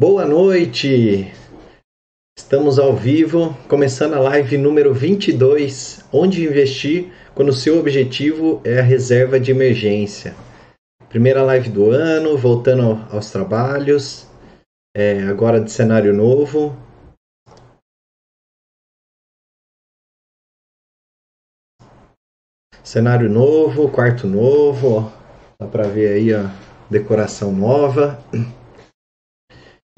Boa noite! Estamos ao vivo, começando a live número 22, onde investir quando o seu objetivo é a reserva de emergência. Primeira live do ano, voltando aos trabalhos, é, agora de cenário novo. Cenário novo, quarto novo, ó. dá para ver aí a decoração nova.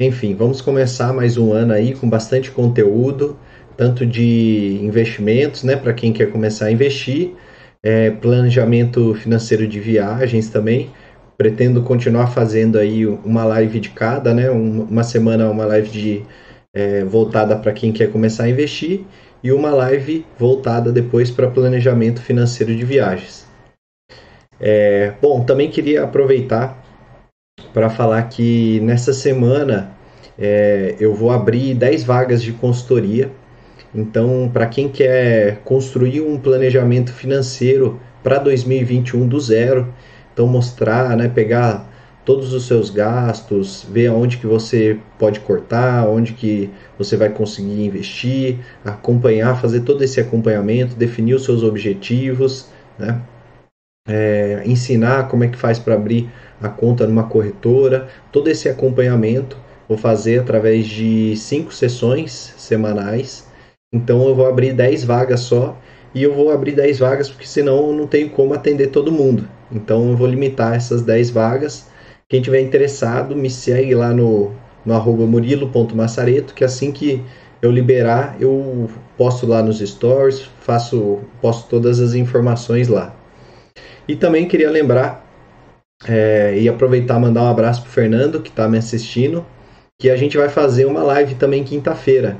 Enfim, vamos começar mais um ano aí com bastante conteúdo, tanto de investimentos, né, para quem quer começar a investir, é, planejamento financeiro de viagens também. Pretendo continuar fazendo aí uma live de cada, né, uma semana uma live de é, voltada para quem quer começar a investir e uma live voltada depois para planejamento financeiro de viagens. É, bom, também queria aproveitar para falar que nessa semana é, eu vou abrir 10 vagas de consultoria. Então, para quem quer construir um planejamento financeiro para 2021 do zero, então mostrar, né, pegar todos os seus gastos, ver aonde que você pode cortar, onde que você vai conseguir investir, acompanhar, fazer todo esse acompanhamento, definir os seus objetivos, né? É, ensinar como é que faz para abrir a conta numa corretora, todo esse acompanhamento vou fazer através de cinco sessões semanais. Então eu vou abrir 10 vagas só e eu vou abrir 10 vagas porque senão eu não tenho como atender todo mundo. Então eu vou limitar essas 10 vagas. Quem tiver interessado, me segue lá no, no arroba murilo.massareto, que assim que eu liberar, eu posto lá nos stories, faço, posto todas as informações lá. E também queria lembrar é, e aproveitar mandar um abraço para o Fernando, que está me assistindo, que a gente vai fazer uma live também quinta-feira.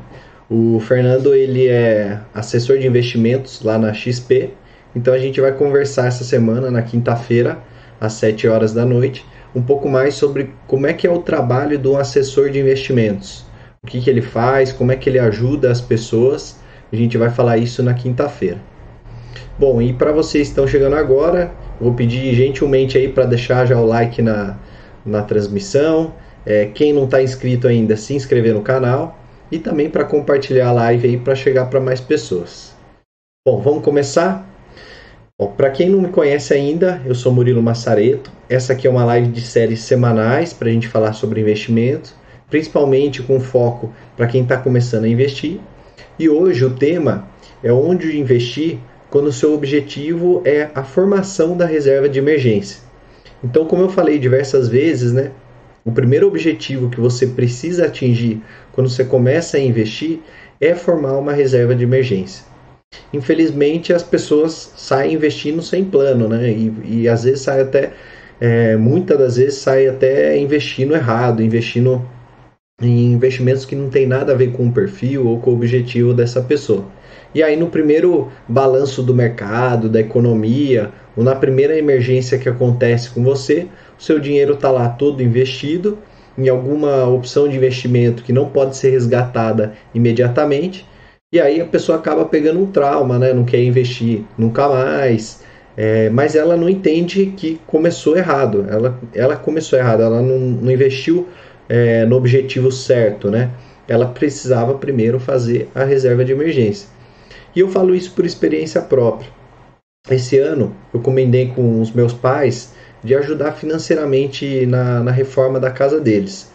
O Fernando ele é assessor de investimentos lá na XP, então a gente vai conversar essa semana, na quinta-feira, às 7 horas da noite, um pouco mais sobre como é que é o trabalho do assessor de investimentos. O que, que ele faz, como é que ele ajuda as pessoas. A gente vai falar isso na quinta-feira. Bom, e para vocês que estão chegando agora, vou pedir gentilmente aí para deixar já o like na, na transmissão. É, quem não está inscrito ainda, se inscrever no canal e também para compartilhar a live aí para chegar para mais pessoas. Bom, vamos começar? Para quem não me conhece ainda, eu sou Murilo Massareto. Essa aqui é uma live de séries semanais para a gente falar sobre investimentos, principalmente com foco para quem está começando a investir. E hoje o tema é onde investir quando o seu objetivo é a formação da reserva de emergência. Então, como eu falei diversas vezes, né, o primeiro objetivo que você precisa atingir quando você começa a investir é formar uma reserva de emergência. Infelizmente, as pessoas saem investindo sem plano, né? E, e às vezes sai até, é, muitas das vezes sai até investindo errado, investindo em investimentos que não tem nada a ver com o perfil ou com o objetivo dessa pessoa. E aí no primeiro balanço do mercado, da economia, ou na primeira emergência que acontece com você, o seu dinheiro está lá todo investido em alguma opção de investimento que não pode ser resgatada imediatamente, e aí a pessoa acaba pegando um trauma, né? não quer investir nunca mais, é, mas ela não entende que começou errado, ela, ela começou errado, ela não, não investiu é, no objetivo certo, né? ela precisava primeiro fazer a reserva de emergência. E eu falo isso por experiência própria. Esse ano eu combinei com os meus pais de ajudar financeiramente na, na reforma da casa deles.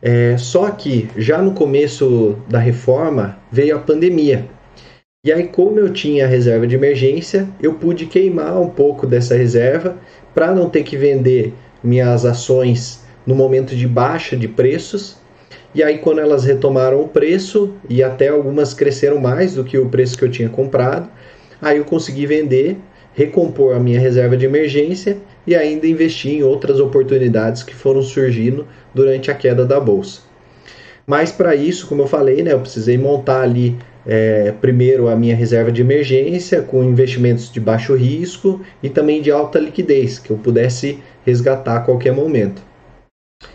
É, só que já no começo da reforma veio a pandemia. E aí, como eu tinha reserva de emergência, eu pude queimar um pouco dessa reserva para não ter que vender minhas ações no momento de baixa de preços e aí, quando elas retomaram o preço, e até algumas cresceram mais do que o preço que eu tinha comprado, aí eu consegui vender, recompor a minha reserva de emergência e ainda investir em outras oportunidades que foram surgindo durante a queda da bolsa. Mas para isso, como eu falei, né, eu precisei montar ali é, primeiro a minha reserva de emergência com investimentos de baixo risco e também de alta liquidez, que eu pudesse resgatar a qualquer momento.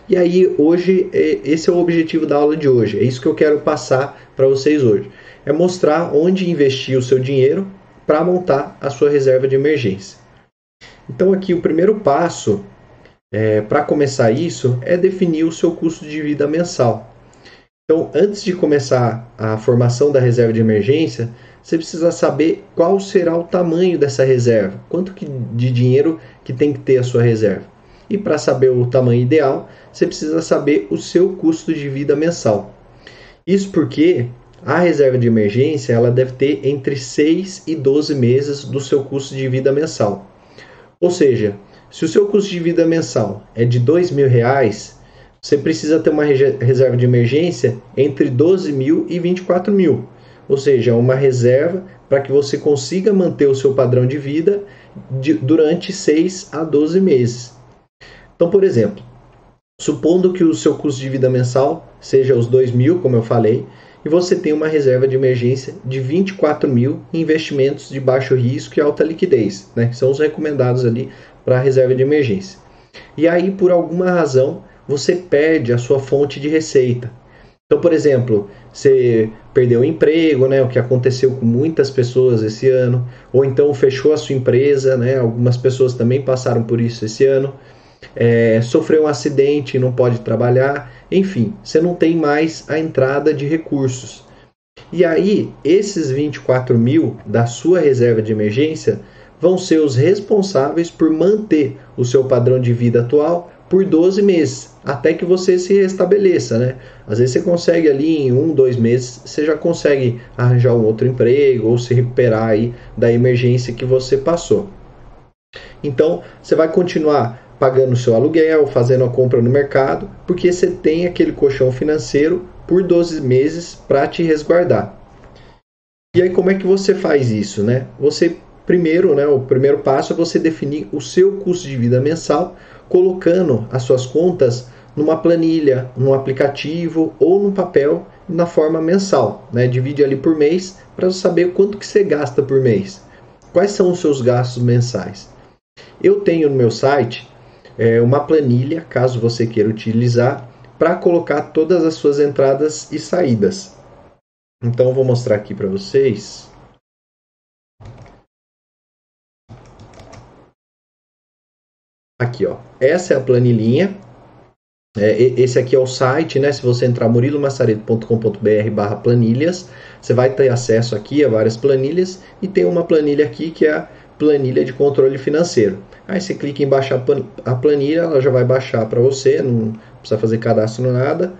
E aí, hoje, é, esse é o objetivo da aula de hoje. É isso que eu quero passar para vocês hoje. É mostrar onde investir o seu dinheiro para montar a sua reserva de emergência. Então, aqui, o primeiro passo é, para começar isso é definir o seu custo de vida mensal. Então, antes de começar a formação da reserva de emergência, você precisa saber qual será o tamanho dessa reserva, quanto que de dinheiro que tem que ter a sua reserva. E para saber o tamanho ideal, você precisa saber o seu custo de vida mensal. Isso porque a reserva de emergência ela deve ter entre 6 e 12 meses do seu custo de vida mensal. Ou seja, se o seu custo de vida mensal é de R$ mil reais, você precisa ter uma reserva de emergência entre 12 mil e 24 mil. Ou seja, uma reserva para que você consiga manter o seu padrão de vida de, durante 6 a 12 meses. Então, por exemplo, supondo que o seu custo de vida mensal seja os 2 mil, como eu falei, e você tem uma reserva de emergência de 24 mil em investimentos de baixo risco e alta liquidez, né? que são os recomendados ali para a reserva de emergência. E aí, por alguma razão, você perde a sua fonte de receita. Então, por exemplo, você perdeu o emprego, né, o que aconteceu com muitas pessoas esse ano, ou então fechou a sua empresa, né, algumas pessoas também passaram por isso esse ano, é, sofreu um acidente e não pode trabalhar, enfim, você não tem mais a entrada de recursos. E aí, esses 24 mil da sua reserva de emergência vão ser os responsáveis por manter o seu padrão de vida atual por 12 meses, até que você se restabeleça, né? Às vezes você consegue ali em um, dois meses, você já consegue arranjar um outro emprego ou se recuperar aí da emergência que você passou. Então, você vai continuar pagando o seu aluguel, fazendo a compra no mercado, porque você tem aquele colchão financeiro por 12 meses para te resguardar. E aí como é que você faz isso, né? Você primeiro, né, o primeiro passo é você definir o seu custo de vida mensal, colocando as suas contas numa planilha, num aplicativo ou num papel na forma mensal, né? Divide ali por mês para saber quanto que você gasta por mês. Quais são os seus gastos mensais? Eu tenho no meu site é, uma planilha, caso você queira utilizar, para colocar todas as suas entradas e saídas. Então vou mostrar aqui para vocês. Aqui, ó. Essa é a planilhinha. É, esse aqui é o site, né? Se você entrar murilomassaredo.com.br barra planilhas, você vai ter acesso aqui a várias planilhas e tem uma planilha aqui que é a planilha de controle financeiro. Aí você clica em baixar a planilha, ela já vai baixar para você, não precisa fazer cadastro nada.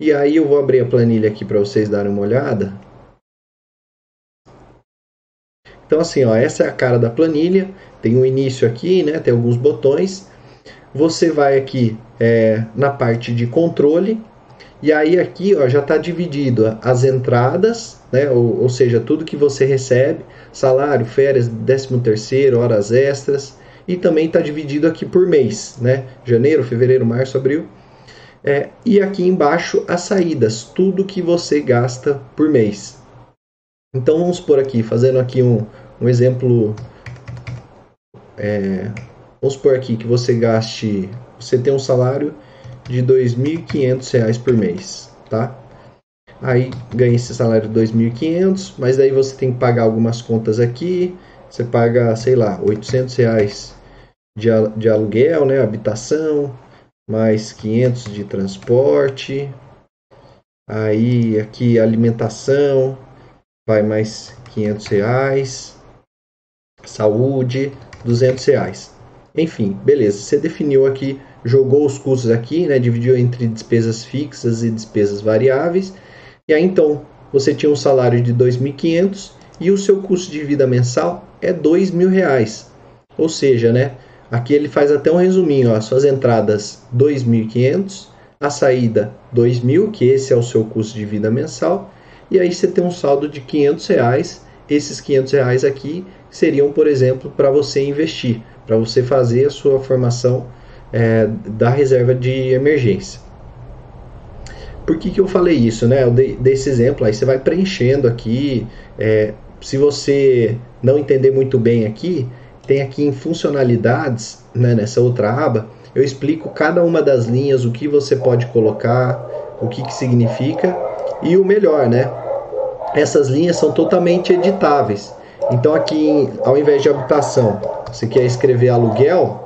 E aí eu vou abrir a planilha aqui para vocês darem uma olhada. Então assim, ó, essa é a cara da planilha, tem um início aqui, né, tem alguns botões. Você vai aqui é, na parte de controle, e aí aqui ó, já está dividido as entradas, né, ou, ou seja, tudo que você recebe, salário, férias, décimo terceiro, horas extras, e também está dividido aqui por mês, né? Janeiro, fevereiro, março, abril. É, e aqui embaixo as saídas, tudo que você gasta por mês. Então vamos por aqui, fazendo aqui um, um exemplo. É, vamos por aqui que você gaste, você tem um salário de R$ 2.500 por mês, tá? Aí ganha esse salário de 2.500, mas daí você tem que pagar algumas contas aqui. Você paga, sei lá, 800 reais de, de aluguel, né, habitação, mais 500 de transporte, aí aqui alimentação, vai mais 500 reais, saúde, 200 reais. Enfim, beleza, você definiu aqui, jogou os custos aqui, né, dividiu entre despesas fixas e despesas variáveis, e aí então você tinha um salário de 2.500 e o seu custo de vida mensal é R$ 2.000, ou seja, né, Aqui ele faz até um resuminho, ó, suas entradas 2.500, a saída 2.000, que esse é o seu custo de vida mensal, e aí você tem um saldo de 500 reais. Esses 500 reais aqui seriam, por exemplo, para você investir, para você fazer a sua formação é, da reserva de emergência. Por que, que eu falei isso, né? Eu dei, dei esse exemplo, aí você vai preenchendo aqui. É, se você não entender muito bem aqui, tem aqui em funcionalidades, né, nessa outra aba, eu explico cada uma das linhas, o que você pode colocar, o que, que significa e o melhor, né? Essas linhas são totalmente editáveis. Então aqui, ao invés de habitação, você quer escrever aluguel,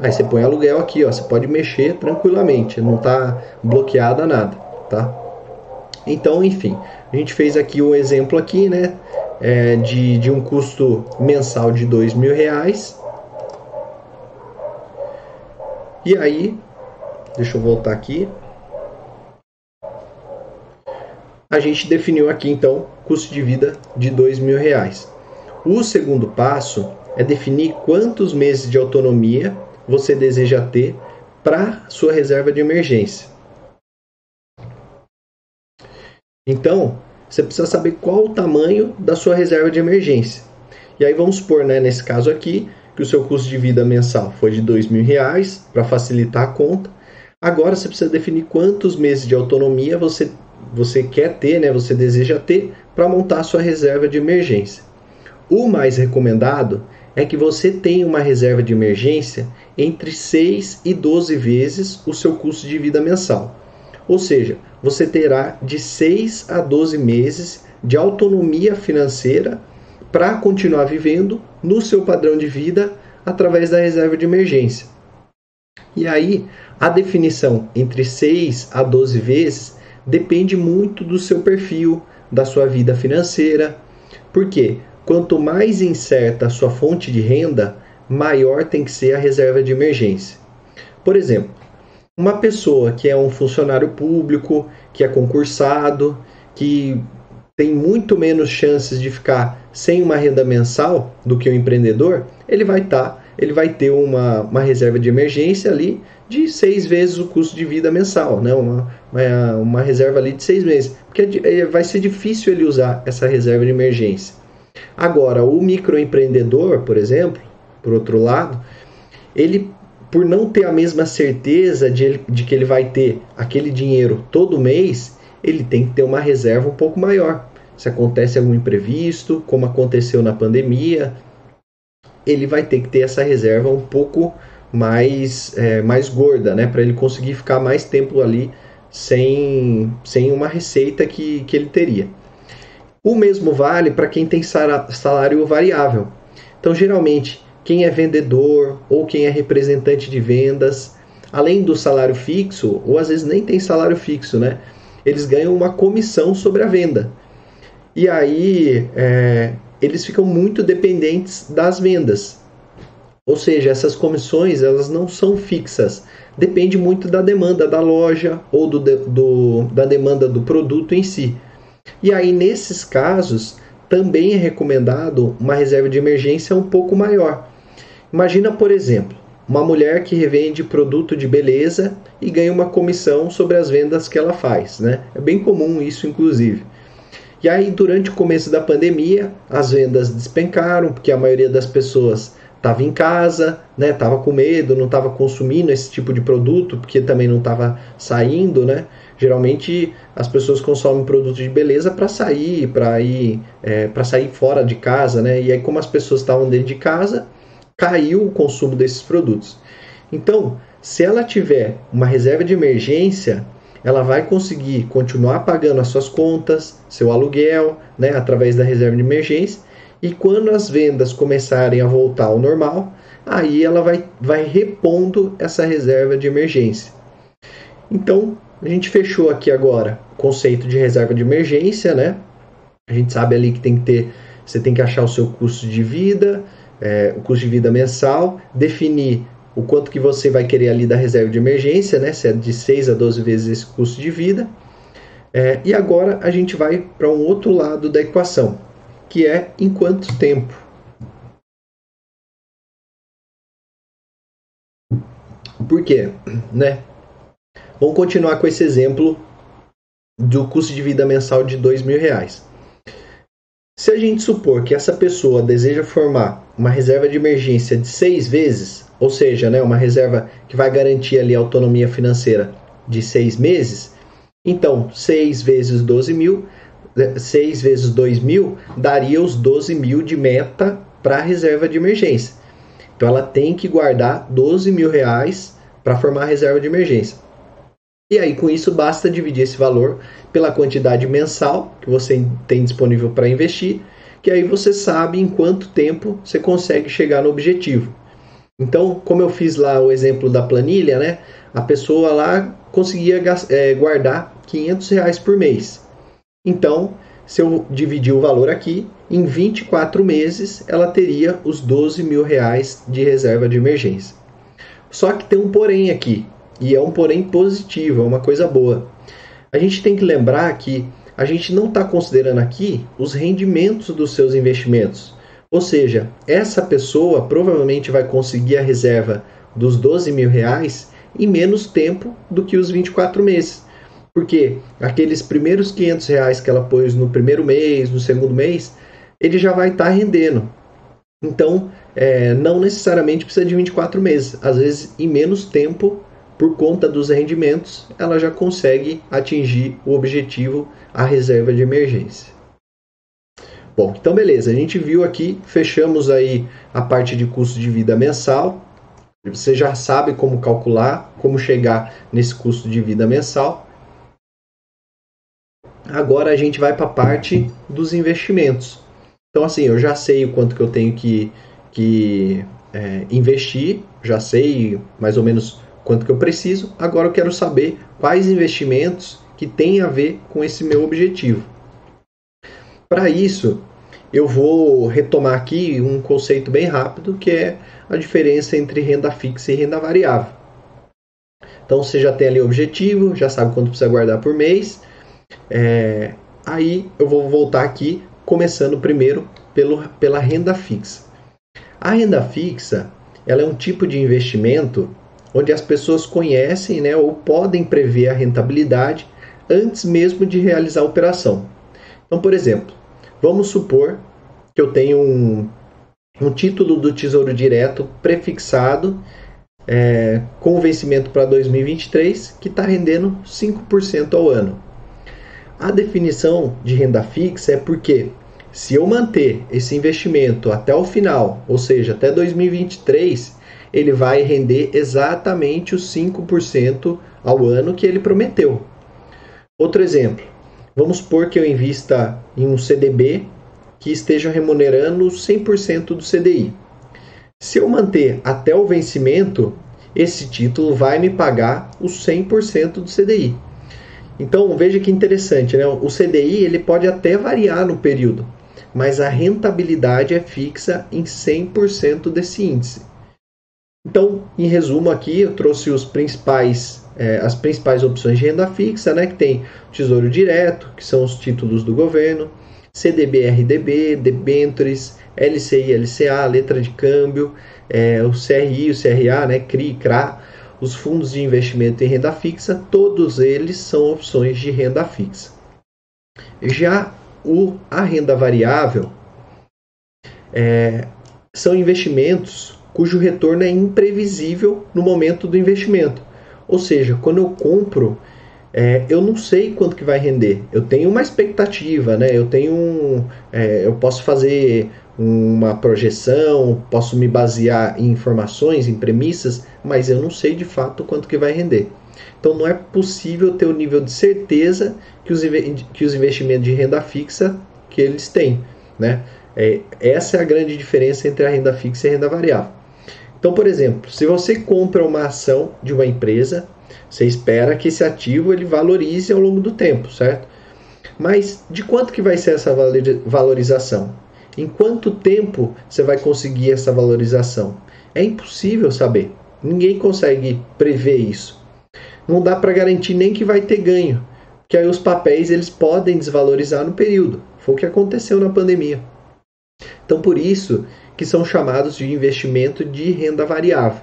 Aí você põe aluguel aqui, ó, você pode mexer tranquilamente, não está bloqueada nada, tá? Então, enfim, a gente fez aqui o um exemplo aqui, né, é, de, de um custo mensal de dois mil reais. E aí, deixa eu voltar aqui. A gente definiu aqui então custo de vida de dois mil reais. O segundo passo é definir quantos meses de autonomia você deseja ter para sua reserva de emergência. Então, você precisa saber qual o tamanho da sua reserva de emergência. E aí vamos supor, né, nesse caso aqui, que o seu custo de vida mensal foi de R$ reais para facilitar a conta. Agora você precisa definir quantos meses de autonomia você, você quer ter, né, você deseja ter para montar a sua reserva de emergência. O mais recomendado é que você tenha uma reserva de emergência entre 6 e 12 vezes o seu custo de vida mensal. Ou seja, você terá de 6 a 12 meses de autonomia financeira para continuar vivendo no seu padrão de vida através da reserva de emergência. E aí, a definição entre 6 a 12 vezes depende muito do seu perfil, da sua vida financeira. Porque quanto mais incerta a sua fonte de renda, maior tem que ser a reserva de emergência. Por exemplo, uma pessoa que é um funcionário público, que é concursado, que tem muito menos chances de ficar sem uma renda mensal do que o empreendedor, ele vai estar, tá, ele vai ter uma, uma reserva de emergência ali de seis vezes o custo de vida mensal, né? uma, uma, uma reserva ali de seis meses, porque é, vai ser difícil ele usar essa reserva de emergência. Agora, o microempreendedor, por exemplo, por outro lado, ele por não ter a mesma certeza de, de que ele vai ter aquele dinheiro todo mês, ele tem que ter uma reserva um pouco maior. Se acontece algum imprevisto, como aconteceu na pandemia, ele vai ter que ter essa reserva um pouco mais, é, mais gorda, né? Para ele conseguir ficar mais tempo ali sem, sem uma receita que, que ele teria. O mesmo vale para quem tem salário variável. Então, geralmente, quem é vendedor ou quem é representante de vendas, além do salário fixo, ou às vezes nem tem salário fixo, né? Eles ganham uma comissão sobre a venda. E aí é, eles ficam muito dependentes das vendas. Ou seja, essas comissões elas não são fixas. Depende muito da demanda da loja ou do, do, da demanda do produto em si. E aí, nesses casos, também é recomendado uma reserva de emergência um pouco maior. Imagina, por exemplo, uma mulher que revende produto de beleza e ganha uma comissão sobre as vendas que ela faz, né? É bem comum isso, inclusive. E aí, durante o começo da pandemia, as vendas despencaram, porque a maioria das pessoas estava em casa, né? Tava com medo, não estava consumindo esse tipo de produto, porque também não estava saindo, né? Geralmente as pessoas consomem produtos de beleza para sair, para ir, é, para sair fora de casa, né? E aí, como as pessoas estavam dentro de casa, caiu o consumo desses produtos. Então, se ela tiver uma reserva de emergência, ela vai conseguir continuar pagando as suas contas, seu aluguel, né, através da reserva de emergência. E quando as vendas começarem a voltar ao normal, aí ela vai, vai repondo essa reserva de emergência. Então, a gente fechou aqui agora o conceito de reserva de emergência, né? A gente sabe ali que tem que ter, você tem que achar o seu custo de vida, é, o custo de vida mensal, definir o quanto que você vai querer ali da reserva de emergência, né? Se é de 6 a 12 vezes esse custo de vida. É, e agora a gente vai para um outro lado da equação, que é em quanto tempo. Por quê? Né? Vamos continuar com esse exemplo do custo de vida mensal de dois mil reais. Se a gente supor que essa pessoa deseja formar uma reserva de emergência de seis vezes, ou seja, né, uma reserva que vai garantir ali a autonomia financeira de seis meses, então 6 vezes 12 mil, 6 né, vezes 2 mil daria os 12 mil de meta para a reserva de emergência. Então ela tem que guardar 12 mil reais para formar a reserva de emergência. E aí, com isso, basta dividir esse valor pela quantidade mensal que você tem disponível para investir, que aí você sabe em quanto tempo você consegue chegar no objetivo. Então, como eu fiz lá o exemplo da planilha, né? A pessoa lá conseguia é, guardar 500 reais por mês. Então, se eu dividir o valor aqui, em 24 meses ela teria os 12 mil reais de reserva de emergência. Só que tem um porém aqui, e é um porém positivo, é uma coisa boa. A gente tem que lembrar que a gente não está considerando aqui os rendimentos dos seus investimentos. Ou seja, essa pessoa provavelmente vai conseguir a reserva dos 12 mil reais em menos tempo do que os 24 meses. Porque aqueles primeiros 500 reais que ela pôs no primeiro mês, no segundo mês, ele já vai estar tá rendendo. Então, é, não necessariamente precisa de 24 meses. Às vezes, em menos tempo, por conta dos rendimentos, ela já consegue atingir o objetivo, a reserva de emergência. Bom, então beleza, a gente viu aqui, fechamos aí a parte de custo de vida mensal. Você já sabe como calcular, como chegar nesse custo de vida mensal. Agora a gente vai para a parte dos investimentos. Então assim, eu já sei o quanto que eu tenho que, que é, investir, já sei mais ou menos quanto que eu preciso. Agora eu quero saber quais investimentos que têm a ver com esse meu objetivo. Para isso, eu vou retomar aqui um conceito bem rápido, que é a diferença entre renda fixa e renda variável. Então você já tem ali o objetivo, já sabe quanto precisa guardar por mês. É, aí eu vou voltar aqui, começando primeiro pelo, pela renda fixa. A renda fixa ela é um tipo de investimento onde as pessoas conhecem né, ou podem prever a rentabilidade antes mesmo de realizar a operação. Então, por exemplo, vamos supor que eu tenho um, um título do Tesouro Direto prefixado é, com vencimento para 2023 que está rendendo 5% ao ano. A definição de renda fixa é porque se eu manter esse investimento até o final, ou seja, até 2023, ele vai render exatamente os 5% ao ano que ele prometeu. Outro exemplo, vamos supor que eu invista em um CDB que esteja remunerando 100% do CDI. Se eu manter até o vencimento, esse título vai me pagar os 100% do CDI. Então veja que interessante, né? O CDI ele pode até variar no período, mas a rentabilidade é fixa em 100% desse índice. Então, em resumo aqui, eu trouxe os principais, é, as principais opções de renda fixa, né, que tem Tesouro Direto, que são os títulos do governo, CDB-RDB, debentures, LCI, LCA, letra de câmbio, é, o CRI, o CRA, né, CRI, CRA, os fundos de investimento em renda fixa, todos eles são opções de renda fixa. Já o, a renda variável é, são investimentos cujo retorno é imprevisível no momento do investimento. Ou seja, quando eu compro, é, eu não sei quanto que vai render. Eu tenho uma expectativa, né? Eu tenho um, é, eu posso fazer uma projeção, posso me basear em informações, em premissas, mas eu não sei de fato quanto que vai render. Então não é possível ter o nível de certeza que os, que os investimentos de renda fixa que eles têm, né? É, essa é a grande diferença entre a renda fixa e a renda variável. Então, por exemplo, se você compra uma ação de uma empresa, você espera que esse ativo ele valorize ao longo do tempo, certo? Mas de quanto que vai ser essa valorização? Em quanto tempo você vai conseguir essa valorização? É impossível saber. Ninguém consegue prever isso. Não dá para garantir nem que vai ter ganho, que aí os papéis eles podem desvalorizar no período. Foi o que aconteceu na pandemia. Então, por isso que são chamados de investimento de renda variável.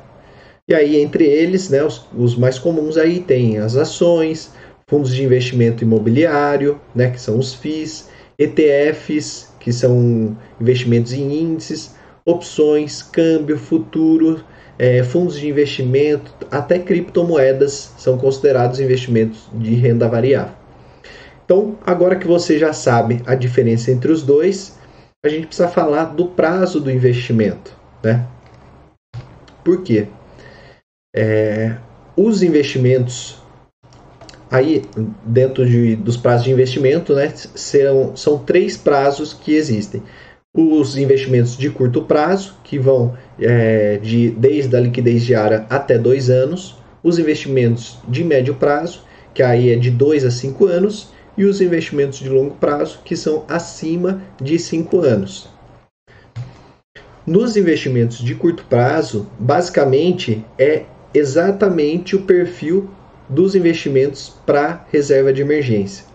E aí, entre eles, né, os, os mais comuns aí tem as ações, fundos de investimento imobiliário, né, que são os FIIs, ETFs, que são investimentos em índices, opções, câmbio, futuro, é, fundos de investimento, até criptomoedas são considerados investimentos de renda variável. Então, agora que você já sabe a diferença entre os dois, a gente precisa falar do prazo do investimento, né? Por quê? É, os investimentos aí dentro de, dos prazos de investimento, né, serão, são três prazos que existem. os investimentos de curto prazo, que vão é, de, desde a liquidez diária até dois anos, os investimentos de médio prazo, que aí é de 2 a 5 anos, e os investimentos de longo prazo, que são acima de 5 anos. Nos investimentos de curto prazo, basicamente é exatamente o perfil dos investimentos para reserva de emergência.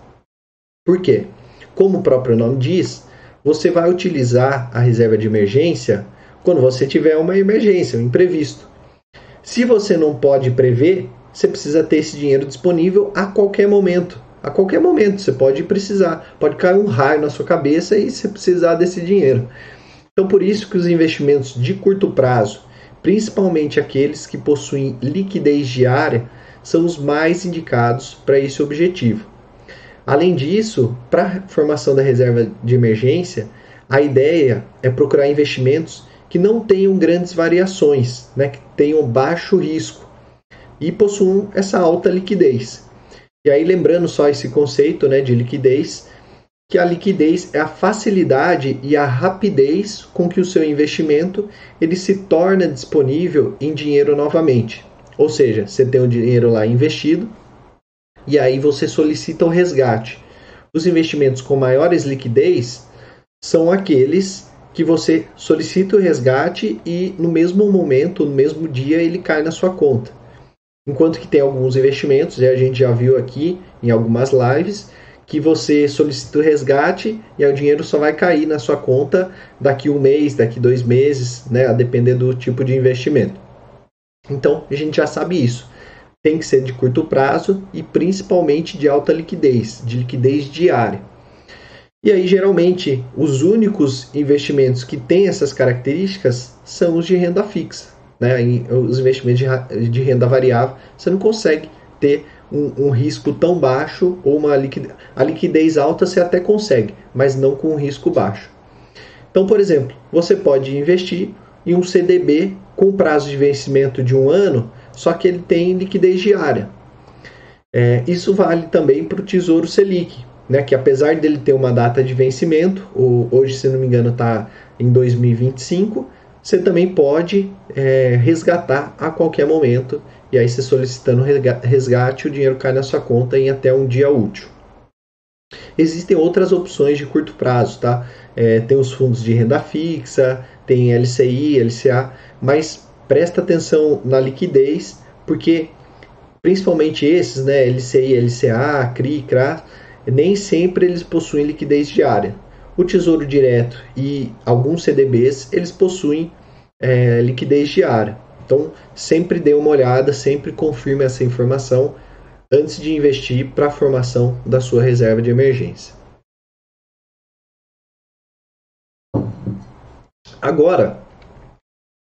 Por quê? Como o próprio nome diz, você vai utilizar a reserva de emergência quando você tiver uma emergência, um imprevisto. Se você não pode prever, você precisa ter esse dinheiro disponível a qualquer momento. A qualquer momento você pode precisar, pode cair um raio na sua cabeça e você precisar desse dinheiro. Então, por isso que os investimentos de curto prazo, principalmente aqueles que possuem liquidez diária, são os mais indicados para esse objetivo. Além disso, para a formação da reserva de emergência, a ideia é procurar investimentos que não tenham grandes variações, né, que tenham baixo risco e possuam essa alta liquidez. E aí, lembrando só esse conceito né, de liquidez, que a liquidez é a facilidade e a rapidez com que o seu investimento ele se torna disponível em dinheiro novamente. Ou seja, você tem o dinheiro lá investido e aí você solicita o resgate. Os investimentos com maiores liquidez são aqueles que você solicita o resgate e no mesmo momento, no mesmo dia, ele cai na sua conta. Enquanto que tem alguns investimentos, e a gente já viu aqui em algumas lives, que você solicita o resgate e o dinheiro só vai cair na sua conta daqui um mês, daqui dois meses, né, a depender do tipo de investimento. Então, a gente já sabe isso. Tem que ser de curto prazo e principalmente de alta liquidez, de liquidez diária. E aí, geralmente, os únicos investimentos que têm essas características são os de renda fixa. Né? Os investimentos de renda variável, você não consegue ter um, um, risco tão baixo ou uma liquidez. A liquidez alta você até consegue, mas não com um risco baixo. Então, por exemplo, você pode investir em um CDB com prazo de vencimento de um ano, só que ele tem liquidez diária. É, isso vale também para o Tesouro Selic, né, que apesar dele ter uma data de vencimento, hoje, se não me engano, está em 2025, você também pode é, resgatar a qualquer momento. E aí, você solicitando resgate, o dinheiro cai na sua conta em até um dia útil. Existem outras opções de curto prazo, tá? É, tem os fundos de renda fixa, tem LCI, LCA, mas presta atenção na liquidez, porque principalmente esses, né, LCI, LCA, CRI, CRA, nem sempre eles possuem liquidez diária. O Tesouro Direto e alguns CDBs, eles possuem é, liquidez diária. Então, sempre dê uma olhada, sempre confirme essa informação antes de investir para a formação da sua reserva de emergência. Agora,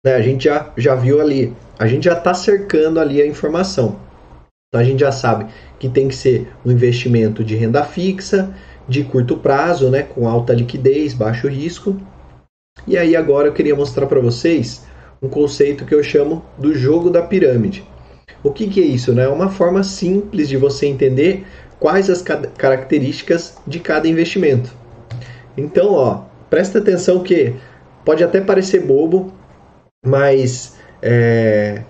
né, a gente já, já viu ali, a gente já está cercando ali a informação. Então a gente já sabe que tem que ser um investimento de renda fixa, de curto prazo, né, com alta liquidez, baixo risco. E aí agora eu queria mostrar para vocês um conceito que eu chamo do jogo da pirâmide. O que, que é isso? Né? É uma forma simples de você entender quais as características de cada investimento. Então, ó, presta atenção que pode até parecer bobo, mas é,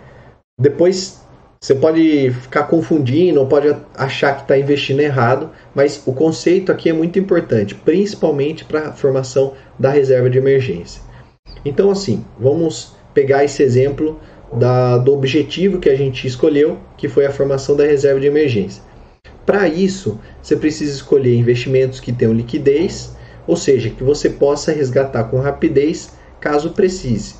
depois você pode ficar confundindo ou pode achar que está investindo errado, mas o conceito aqui é muito importante, principalmente para a formação da reserva de emergência. Então, assim, vamos pegar esse exemplo da, do objetivo que a gente escolheu, que foi a formação da reserva de emergência. Para isso, você precisa escolher investimentos que tenham liquidez, ou seja, que você possa resgatar com rapidez caso precise.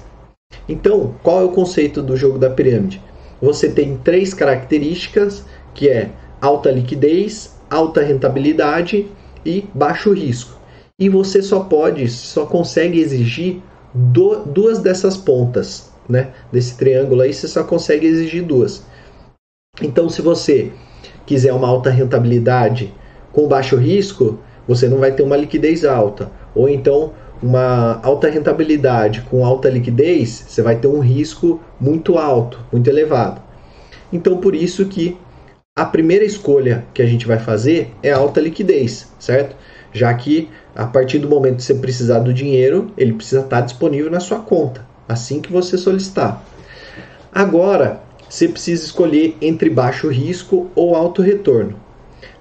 Então, qual é o conceito do jogo da pirâmide? Você tem três características, que é alta liquidez, alta rentabilidade e baixo risco. E você só pode, só consegue exigir do, duas dessas pontas, né? Desse triângulo aí, você só consegue exigir duas. Então, se você quiser uma alta rentabilidade com baixo risco, você não vai ter uma liquidez alta. Ou então, uma alta rentabilidade com alta liquidez, você vai ter um risco muito alto, muito elevado. Então, por isso que a primeira escolha que a gente vai fazer é alta liquidez, certo? Já que a partir do momento que você precisar do dinheiro, ele precisa estar disponível na sua conta, assim que você solicitar. Agora, você precisa escolher entre baixo risco ou alto retorno.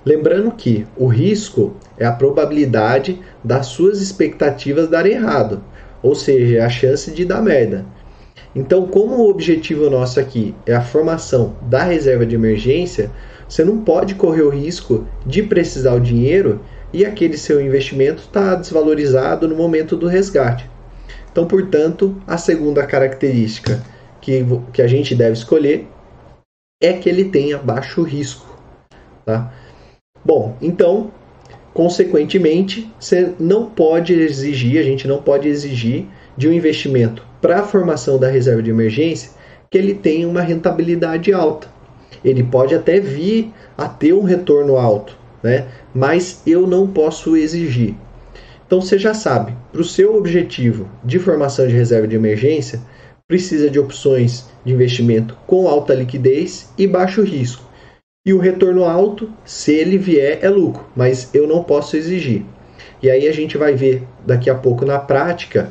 Lembrando que o risco é a probabilidade das suas expectativas darem errado, ou seja, é a chance de dar merda. Então, como o objetivo nosso aqui é a formação da reserva de emergência, você não pode correr o risco de precisar o dinheiro e aquele seu investimento está desvalorizado no momento do resgate. Então, portanto, a segunda característica que, que a gente deve escolher é que ele tenha baixo risco. Tá? Bom, então, consequentemente, você não pode exigir, a gente não pode exigir de um investimento para a formação da reserva de emergência que ele tenha uma rentabilidade alta. Ele pode até vir a ter um retorno alto, né? mas eu não posso exigir. Então você já sabe, para o seu objetivo de formação de reserva de emergência, precisa de opções de investimento com alta liquidez e baixo risco. E o retorno alto, se ele vier, é lucro, mas eu não posso exigir. E aí a gente vai ver daqui a pouco na prática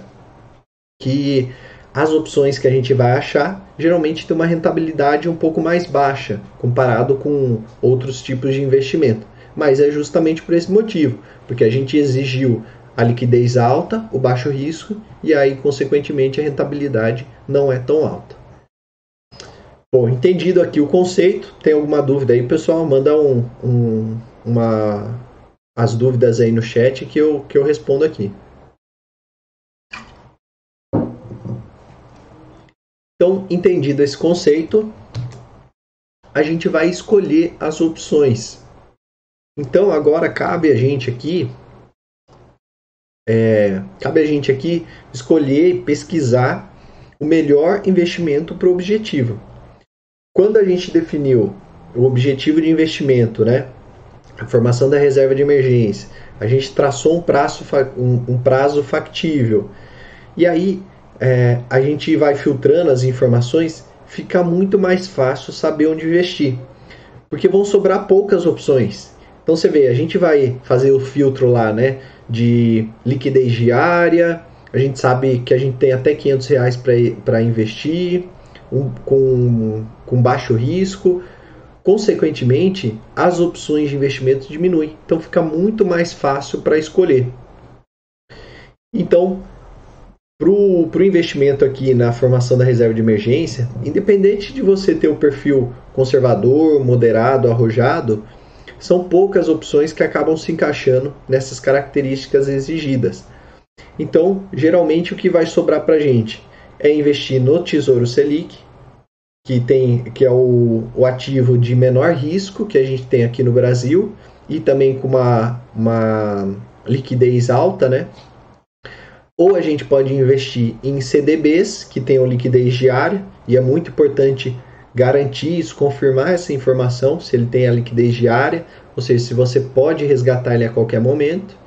que as opções que a gente vai achar geralmente tem uma rentabilidade um pouco mais baixa comparado com outros tipos de investimento. Mas é justamente por esse motivo, porque a gente exigiu a liquidez alta, o baixo risco e aí consequentemente a rentabilidade não é tão alta. Bom, entendido aqui o conceito, tem alguma dúvida aí, pessoal, manda um, um, uma, as dúvidas aí no chat que eu, que eu respondo aqui. Então, entendido esse conceito, a gente vai escolher as opções. Então, agora cabe a gente aqui, é, cabe a gente aqui escolher, pesquisar o melhor investimento para o objetivo. Quando a gente definiu o objetivo de investimento, né, a formação da reserva de emergência, a gente traçou um prazo, um, prazo factível. E aí é, a gente vai filtrando as informações, fica muito mais fácil saber onde investir. Porque vão sobrar poucas opções. Então você vê, a gente vai fazer o filtro lá, né? De liquidez diária, a gente sabe que a gente tem até 500 reais para investir, com, com baixo risco. Consequentemente, as opções de investimento diminuem. Então fica muito mais fácil para escolher. Então, para o investimento aqui na formação da reserva de emergência, independente de você ter o perfil conservador, moderado, arrojado, são poucas opções que acabam se encaixando nessas características exigidas. Então, geralmente o que vai sobrar para a gente é investir no Tesouro Selic, que, tem, que é o, o ativo de menor risco que a gente tem aqui no Brasil e também com uma, uma liquidez alta, né? Ou a gente pode investir em CDBs, que tenham liquidez diária, e é muito importante garantir isso, confirmar essa informação, se ele tem a liquidez diária, ou seja, se você pode resgatar ele a qualquer momento.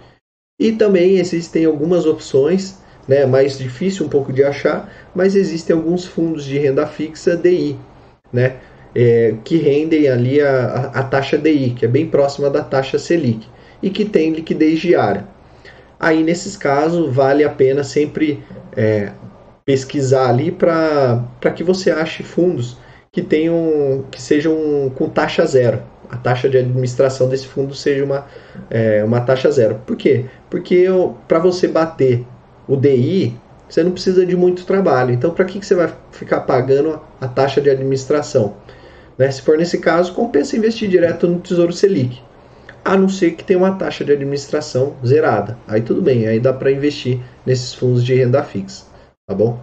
E também existem algumas opções, né, mais difícil um pouco de achar, mas existem alguns fundos de renda fixa DI, né, é, que rendem ali a, a, a taxa DI, que é bem próxima da taxa Selic, e que tem liquidez diária. Aí, nesses casos, vale a pena sempre é, pesquisar ali para que você ache fundos que tenham que sejam com taxa zero. A taxa de administração desse fundo seja uma, é, uma taxa zero. Por quê? Porque para você bater o DI, você não precisa de muito trabalho. Então, para que, que você vai ficar pagando a taxa de administração? Né? Se for nesse caso, compensa investir direto no Tesouro Selic a não ser que tenha uma taxa de administração zerada. Aí tudo bem, aí dá para investir nesses fundos de renda fixa, tá bom?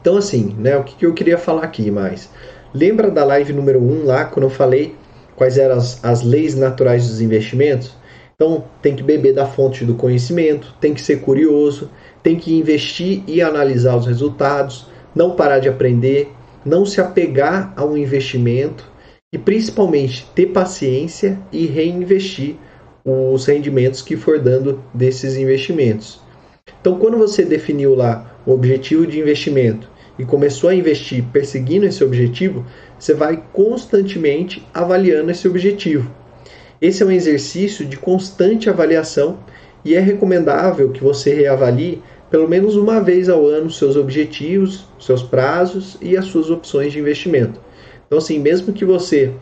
Então assim, né, o que, que eu queria falar aqui mais? Lembra da live número 1 lá, quando eu falei quais eram as, as leis naturais dos investimentos? Então tem que beber da fonte do conhecimento, tem que ser curioso, tem que investir e analisar os resultados, não parar de aprender, não se apegar a um investimento, e principalmente ter paciência e reinvestir os rendimentos que for dando desses investimentos. Então, quando você definiu lá o objetivo de investimento e começou a investir perseguindo esse objetivo, você vai constantemente avaliando esse objetivo. Esse é um exercício de constante avaliação e é recomendável que você reavalie pelo menos uma vez ao ano seus objetivos, seus prazos e as suas opções de investimento. Então, assim, mesmo que você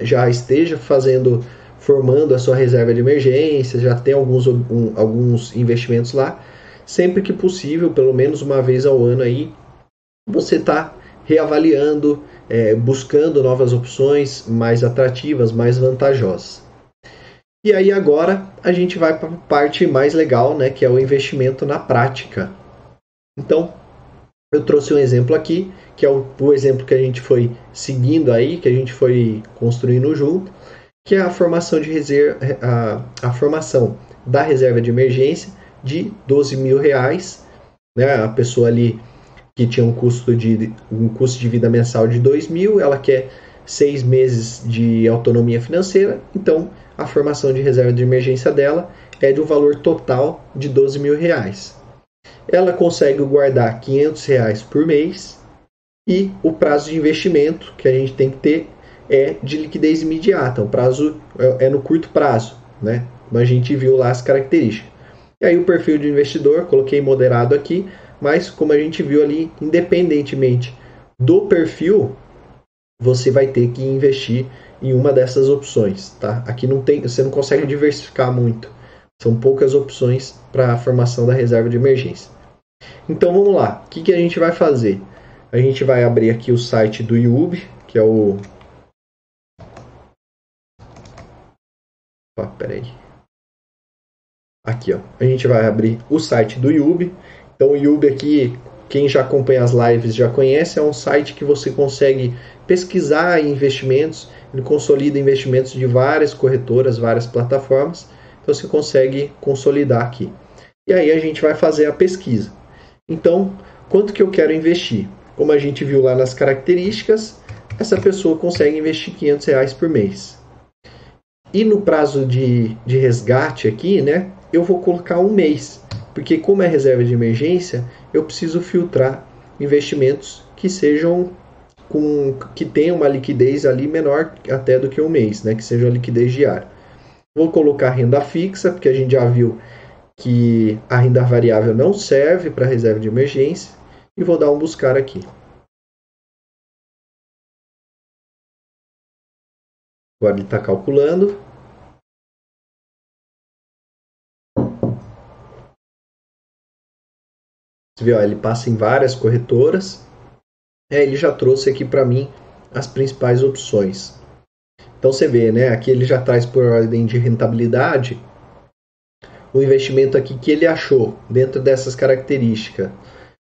já esteja fazendo, formando a sua reserva de emergência, já tem alguns, um, alguns investimentos lá, sempre que possível, pelo menos uma vez ao ano aí, você está reavaliando, é, buscando novas opções mais atrativas, mais vantajosas. E aí agora a gente vai para a parte mais legal, né, que é o investimento na prática. Então, eu trouxe um exemplo aqui, que é o, o exemplo que a gente foi seguindo aí, que a gente foi construindo junto, que é a formação de reserva, a, a formação da reserva de emergência de 12 mil reais. Né? A pessoa ali que tinha um custo de, um custo de vida mensal de 2 mil, ela quer seis meses de autonomia financeira, então a formação de reserva de emergência dela é de um valor total de 12 mil reais. Ela consegue guardar 500 reais por mês e o prazo de investimento que a gente tem que ter é de liquidez imediata, o prazo é, é no curto prazo, né? Como a gente viu lá as características. E aí o perfil de investidor, coloquei moderado aqui, mas como a gente viu ali, independentemente do perfil, você vai ter que investir em uma dessas opções, tá? Aqui não tem, você não consegue diversificar muito. São poucas opções para a formação da reserva de emergência. Então vamos lá, o que, que a gente vai fazer? A gente vai abrir aqui o site do IUB, que é o. Opa, peraí. Aqui, ó. A gente vai abrir o site do IUB. Então, o IUB aqui, quem já acompanha as lives já conhece, é um site que você consegue pesquisar investimentos. Ele consolida investimentos de várias corretoras, várias plataformas. Então, você consegue consolidar aqui. E aí a gente vai fazer a pesquisa. Então, quanto que eu quero investir? Como a gente viu lá nas características, essa pessoa consegue investir 500 reais por mês. E no prazo de, de resgate aqui, né, eu vou colocar um mês, porque como é reserva de emergência, eu preciso filtrar investimentos que sejam com que tenham uma liquidez ali menor até do que um mês, né, que seja liquidez diária. Vou colocar renda fixa, porque a gente já viu que a renda variável não serve para reserva de emergência e vou dar um buscar aqui. Agora ele está calculando. Você viu, ó, ele passa em várias corretoras. É, ele já trouxe aqui para mim as principais opções. Então você vê, né? Aqui ele já traz por ordem de rentabilidade o investimento aqui que ele achou dentro dessas características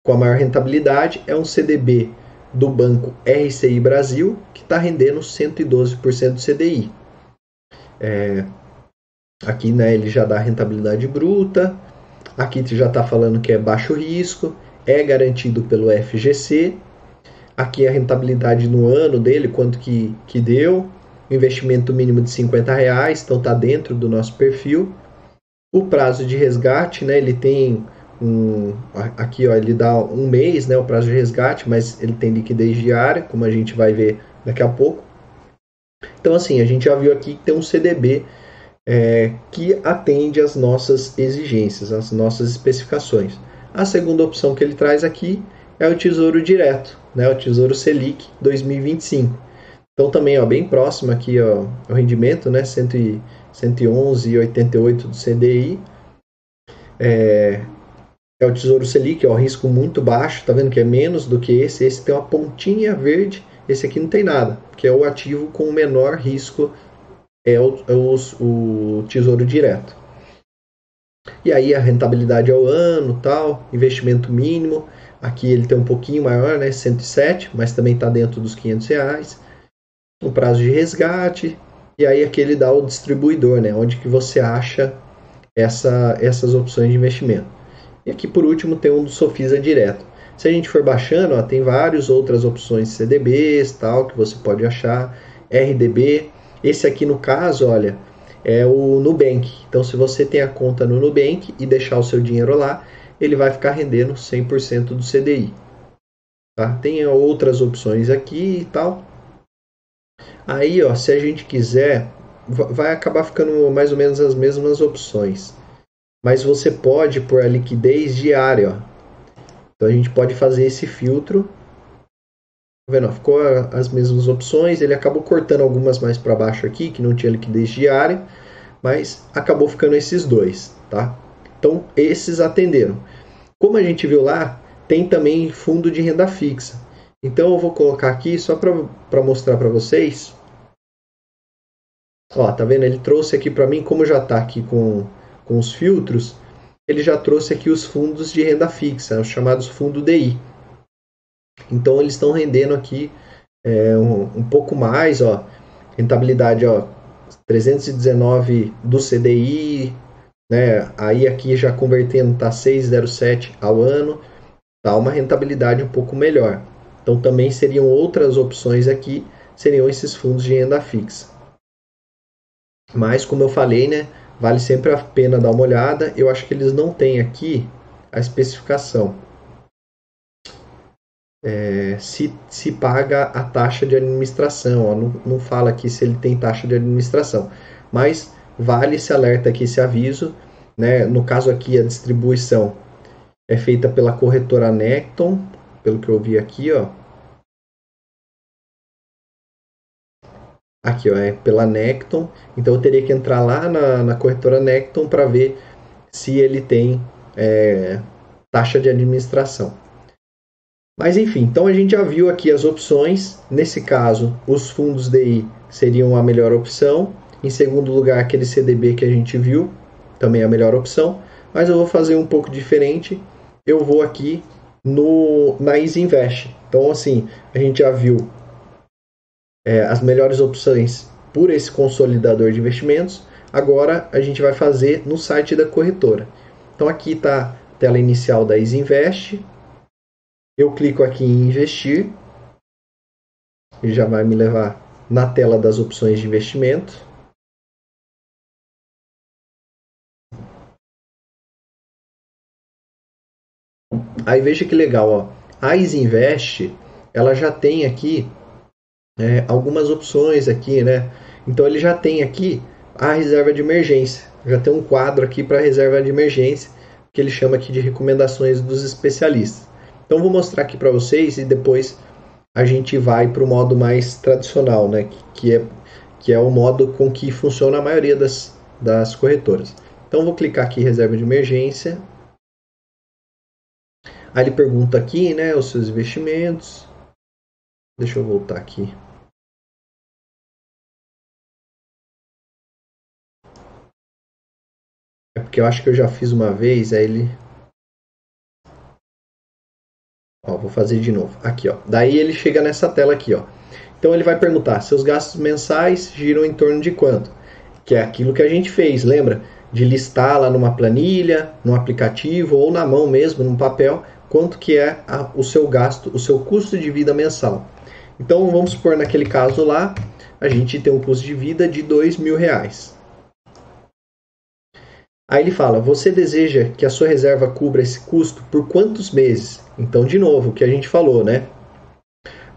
com a maior rentabilidade é um CDB do banco RCI Brasil, que está rendendo 112% do CDI. É, aqui né, ele já dá rentabilidade bruta, aqui já está falando que é baixo risco, é garantido pelo FGC, aqui a rentabilidade no ano dele, quanto que, que deu, investimento mínimo de 50 reais, então está dentro do nosso perfil. O prazo de resgate, né, ele tem um, aqui ó, ele dá um mês, né, o prazo de resgate, mas ele tem liquidez diária, como a gente vai ver daqui a pouco. Então assim, a gente já viu aqui que tem um CDB é, que atende às nossas exigências, às nossas especificações. A segunda opção que ele traz aqui é o Tesouro Direto, né, o Tesouro Selic 2025. Então também ó, bem próximo aqui ó, o rendimento, né, 111,88 do CDI. É, é o Tesouro Selic, o risco muito baixo, tá vendo que é menos do que esse. Esse tem uma pontinha verde, esse aqui não tem nada, que é o ativo com o menor risco, é o, é o, o Tesouro Direto. E aí a rentabilidade ao ano, tal, investimento mínimo. Aqui ele tem um pouquinho maior, né, 107, mas também está dentro dos 500 reais. O prazo de resgate. E aí aqui ele dá o distribuidor, né, onde que você acha essa, essas opções de investimento. E aqui por último tem um do Sofisa direto. Se a gente for baixando, ó, tem várias outras opções CDBs, tal, que você pode achar, RDB. Esse aqui no caso, olha, é o Nubank. Então se você tem a conta no Nubank e deixar o seu dinheiro lá, ele vai ficar rendendo 100% do CDI. Tá? Tem outras opções aqui e tal. Aí, ó, se a gente quiser, vai acabar ficando mais ou menos as mesmas opções. Mas você pode pôr a liquidez diária, ó. Então a gente pode fazer esse filtro. Vendo? Ficou as mesmas opções. Ele acabou cortando algumas mais para baixo aqui, que não tinha liquidez diária, mas acabou ficando esses dois, tá? Então esses atenderam. Como a gente viu lá, tem também fundo de renda fixa. Então eu vou colocar aqui só para mostrar para vocês. Ó, tá vendo? Ele trouxe aqui para mim, como já está aqui com, com os filtros, ele já trouxe aqui os fundos de renda fixa, os chamados fundo DI. Então eles estão rendendo aqui é, um, um, pouco mais, ó, rentabilidade ó, 319 do CDI, né? Aí aqui já convertendo tá 607 ao ano tá uma rentabilidade um pouco melhor. Então também seriam outras opções aqui, seriam esses fundos de renda fixa. Mas como eu falei, né, vale sempre a pena dar uma olhada. Eu acho que eles não têm aqui a especificação. É, se, se paga a taxa de administração, ó, não, não fala aqui se ele tem taxa de administração, mas vale esse alerta aqui, esse aviso, né? no caso aqui a distribuição é feita pela corretora Necton, pelo que eu vi aqui, ó. Aqui, ó, é pela Necton. Então eu teria que entrar lá na, na corretora Necton para ver se ele tem é, taxa de administração. Mas enfim, então a gente já viu aqui as opções. Nesse caso, os fundos DI seriam a melhor opção. Em segundo lugar, aquele CDB que a gente viu, também a melhor opção. Mas eu vou fazer um pouco diferente eu vou aqui no na Easy Invest. Então, assim, a gente já viu é, as melhores opções por esse consolidador de investimentos. Agora a gente vai fazer no site da corretora. Então aqui está a tela inicial da Easy Invest. Eu clico aqui em investir. Ele já vai me levar na tela das opções de investimento. Aí veja que legal, ó. A Isinvest, ela já tem aqui é, algumas opções aqui, né? Então ele já tem aqui a reserva de emergência. Já tem um quadro aqui para reserva de emergência, que ele chama aqui de recomendações dos especialistas. Então vou mostrar aqui para vocês e depois a gente vai para o modo mais tradicional, né? Que é, que é o modo com que funciona a maioria das, das corretoras. Então vou clicar aqui em reserva de emergência Aí ele pergunta aqui, né, os seus investimentos. Deixa eu voltar aqui. É porque eu acho que eu já fiz uma vez, aí ele Ó, vou fazer de novo. Aqui, ó. Daí ele chega nessa tela aqui, ó. Então ele vai perguntar: seus gastos mensais giram em torno de quanto? Que é aquilo que a gente fez, lembra? De listar lá numa planilha, num aplicativo ou na mão mesmo, num papel, quanto que é a, o seu gasto, o seu custo de vida mensal. Então vamos supor naquele caso lá, a gente tem um custo de vida de dois mil reais. Aí ele fala: você deseja que a sua reserva cubra esse custo por quantos meses? Então, de novo, o que a gente falou, né?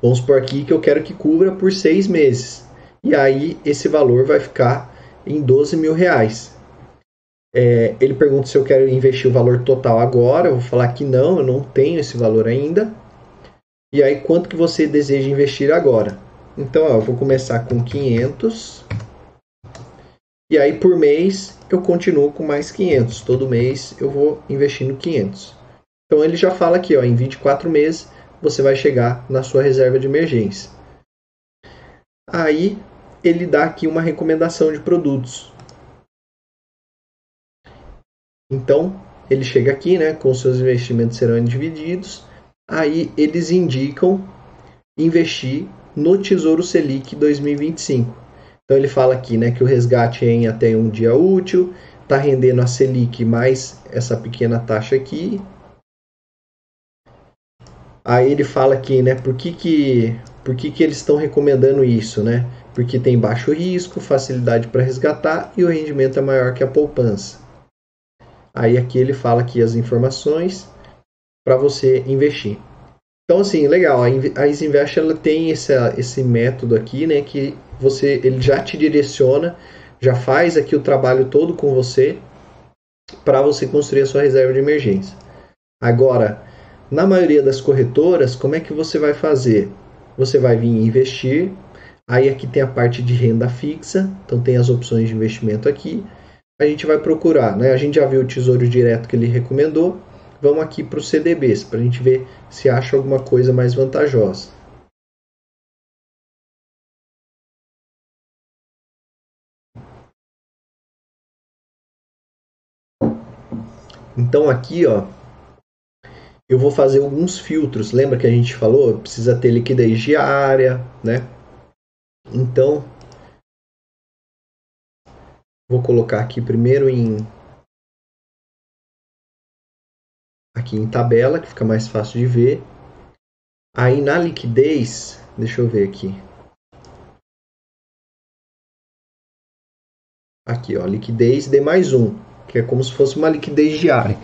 Vamos supor aqui que eu quero que cubra por seis meses. E aí esse valor vai ficar em 12 mil reais. É, ele pergunta se eu quero investir o valor total agora. Eu vou falar que não, eu não tenho esse valor ainda. E aí, quanto que você deseja investir agora? Então, ó, eu vou começar com 500. E aí, por mês, eu continuo com mais 500. Todo mês eu vou investindo 500. Então, ele já fala aqui, ó, em 24 meses, você vai chegar na sua reserva de emergência. Aí, ele dá aqui uma recomendação de produtos. Então, ele chega aqui, né, com seus investimentos serão divididos, aí eles indicam investir no Tesouro Selic 2025. Então ele fala aqui, né, que o resgate é em até um dia útil, está rendendo a Selic mais essa pequena taxa aqui. Aí ele fala aqui, né, por que que, por que, que eles estão recomendando isso, né? Porque tem baixo risco, facilidade para resgatar e o rendimento é maior que a poupança. Aí aqui ele fala aqui as informações para você investir. Então, assim, legal. A Isinvest ela tem esse, método aqui, né? Que você, ele já te direciona, já faz aqui o trabalho todo com você para você construir a sua reserva de emergência. Agora, na maioria das corretoras, como é que você vai fazer? Você vai vir investir, aí aqui tem a parte de renda fixa, então tem as opções de investimento aqui. A gente vai procurar, né? A gente já viu o Tesouro Direto que ele recomendou. Vamos aqui para os CDBs, para a gente ver se acha alguma coisa mais vantajosa. Então aqui, ó, eu vou fazer alguns filtros. Lembra que a gente falou? Precisa ter liquidez diária, né? Então, vou colocar aqui primeiro em aqui em tabela, que fica mais fácil de ver. Aí na liquidez, deixa eu ver aqui. Aqui, ó, liquidez D mais um, que é como se fosse uma liquidez diária.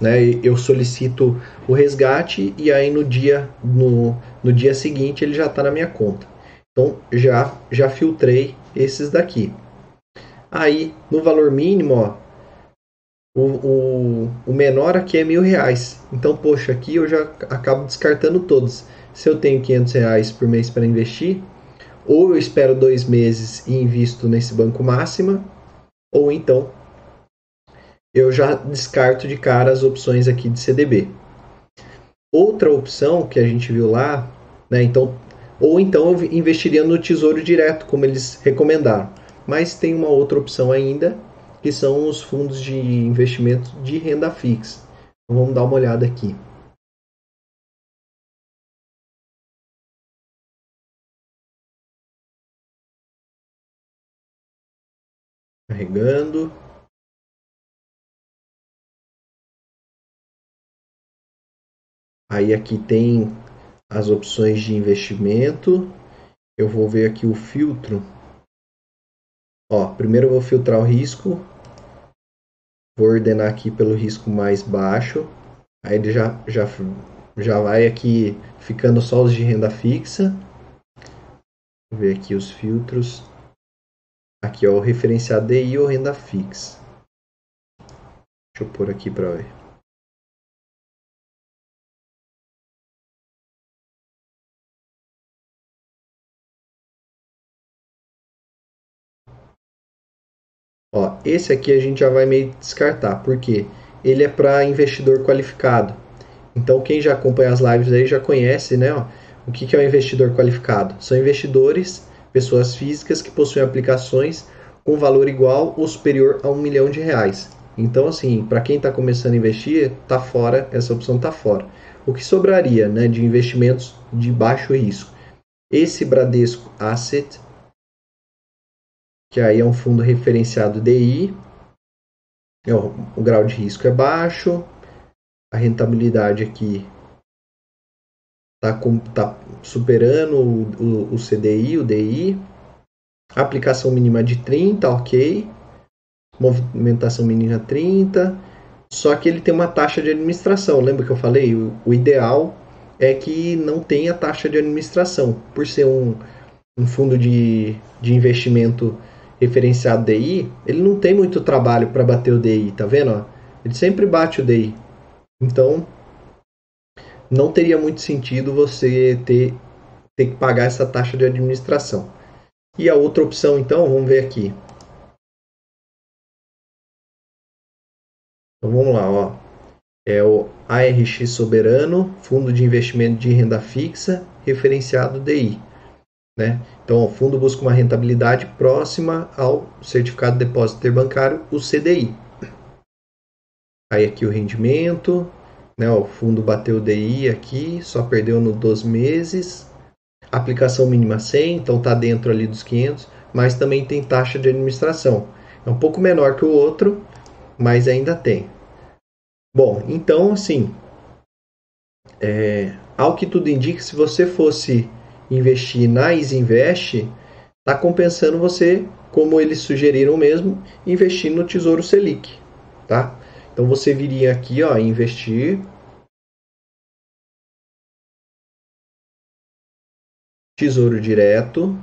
Né? Eu solicito o resgate e aí no dia, no, no dia seguinte ele já está na minha conta. Então já, já filtrei esses daqui. Aí no valor mínimo, ó, o, o, o menor aqui é mil reais. Então, poxa, aqui eu já acabo descartando todos. Se eu tenho 500 reais por mês para investir, ou eu espero dois meses e invisto nesse banco máxima, ou então eu já descarto de cara as opções aqui de CDB. Outra opção que a gente viu lá, né, então, ou então eu investiria no Tesouro Direto, como eles recomendaram. Mas tem uma outra opção ainda, que são os fundos de investimento de renda fixa. Então, vamos dar uma olhada aqui. Carregando. Aí aqui tem as opções de investimento. Eu vou ver aqui o filtro. Ó, primeiro eu vou filtrar o risco. Vou ordenar aqui pelo risco mais baixo. Aí ele já, já, já vai aqui ficando só os de renda fixa. Vou ver aqui os filtros. Aqui, ó, o referenciado DI ou renda fixa. Deixa eu pôr aqui para ver. Ó, esse aqui a gente já vai meio descartar, porque ele é para investidor qualificado. Então quem já acompanha as lives aí já conhece, né? Ó, o que, que é o um investidor qualificado? São investidores, pessoas físicas que possuem aplicações com valor igual ou superior a um milhão de reais. Então, assim, para quem está começando a investir, tá fora, essa opção tá fora. O que sobraria, né, de investimentos de baixo risco? Esse Bradesco Asset que aí é um fundo referenciado DI, é, o, grau de risco é baixo, a rentabilidade aqui está tá superando o, o, o, CDI, o DI, aplicação mínima de 30, ok, movimentação mínima 30, só que ele tem uma taxa de administração, lembra que eu falei? O, o ideal é que não tenha taxa de administração, por ser um, um fundo de, de investimento referenciado DI, ele não tem muito trabalho para bater o DI, tá vendo? Ele sempre bate o DI. Então, não teria muito sentido você ter, ter que pagar essa taxa de administração. E a outra opção, então, vamos ver aqui. Então, vamos lá, ó. É o ARX Soberano, Fundo de Investimento de Renda Fixa, referenciado DI. Né? Então, o fundo busca uma rentabilidade próxima ao certificado de depósito interbancário, o CDI. Aí aqui o rendimento, né? o fundo bateu o DI aqui, só perdeu no 12 meses. Aplicação mínima 100, então está dentro ali dos 500, mas também tem taxa de administração. É um pouco menor que o outro, mas ainda tem. Bom, então assim, é, ao que tudo indica, se você fosse investir na Isinvest, está compensando você, como eles sugeriram mesmo, investir no Tesouro Selic, tá? Então você viria aqui, ó, investir Tesouro Direto,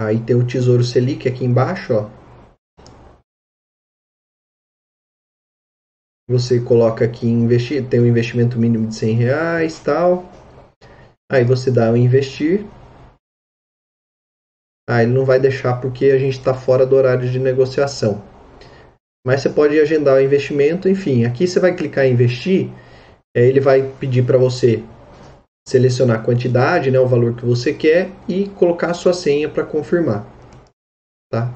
Aí tem o Tesouro Selic aqui embaixo, ó. Você coloca aqui investir, tem um investimento mínimo de 100 reais, tal. Aí você dá o investir. Ah, ele não vai deixar porque a gente está fora do horário de negociação. Mas você pode agendar o investimento, enfim. Aqui você vai clicar em investir, ele vai pedir para você selecionar a quantidade, né, o valor que você quer e colocar a sua senha para confirmar. Tá?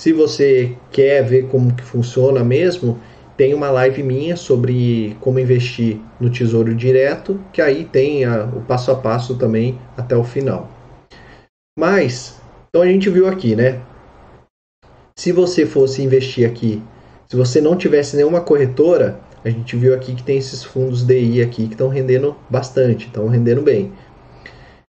Se você quer ver como que funciona mesmo, tem uma live minha sobre como investir no Tesouro Direto, que aí tem a, o passo a passo também até o final. Mas, então a gente viu aqui, né? Se você fosse investir aqui, se você não tivesse nenhuma corretora, a gente viu aqui que tem esses fundos DI aqui que estão rendendo bastante, estão rendendo bem.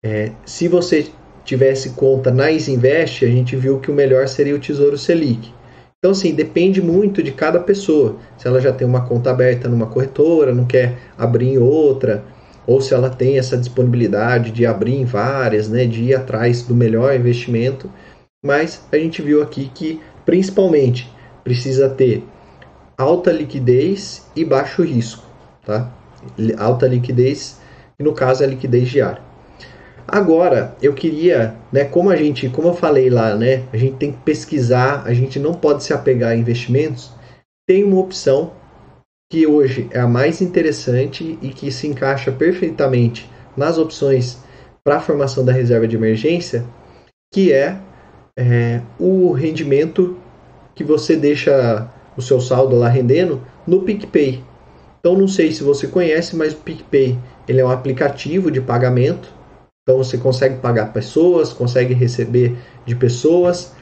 É, se você tivesse conta na Isinvest, a gente viu que o melhor seria o Tesouro Selic. Então, assim, depende muito de cada pessoa. Se ela já tem uma conta aberta numa corretora, não quer abrir em outra, ou se ela tem essa disponibilidade de abrir em várias, né, de ir atrás do melhor investimento. Mas a gente viu aqui que, principalmente, precisa ter alta liquidez e baixo risco, tá? Alta liquidez, no caso é a liquidez diária. Agora, eu queria, né, como a gente, como eu falei lá, né, a gente tem que pesquisar, a gente não pode se apegar a investimentos. Tem uma opção que hoje é a mais interessante e que se encaixa perfeitamente nas opções para a formação da reserva de emergência, que é, é o rendimento que você deixa o seu saldo lá rendendo no PicPay. Então não sei se você conhece, mas o PicPay ele é um aplicativo de pagamento. Então você consegue pagar pessoas, consegue receber de pessoas.